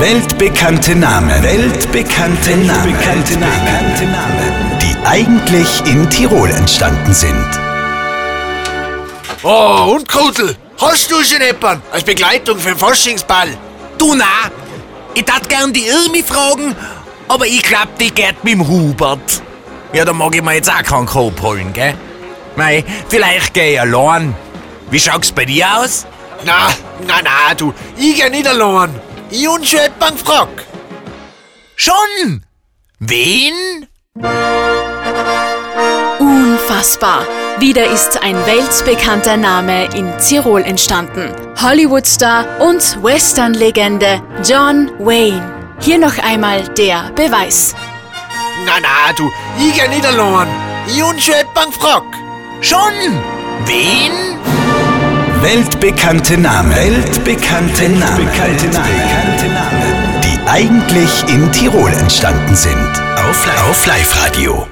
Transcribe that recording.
Weltbekannte Namen. Weltbekannte Namen. Weltbekannte Namen. Die eigentlich in Tirol entstanden sind. Oh, und Krudel, hast du schon jemanden als Begleitung für den Faschingsball? Du na, ich tat gern die Irmi fragen, aber ich glaub, die geht mit dem Hubert. Ja, da mag ich mir jetzt auch keinen Kopf holen, gell? Mei, vielleicht geh ich allein. Wie schaut's bei dir aus? Na, na, na, du, ich geh nicht allein. Ich und schon? Wen? Unfassbar. Wieder ist ein weltbekannter Name in Tirol entstanden. Hollywoodstar und Western-Legende John Wayne. Hier noch einmal der Beweis. Na, na, du, ich geh nicht allein. Ich und jemanden gefragt. Schon? Wen? Weltbekannte Namen. Weltbekannte Namen. Weltbekannte Namen. Die eigentlich in Tirol entstanden sind. Auf, auf Live-Radio.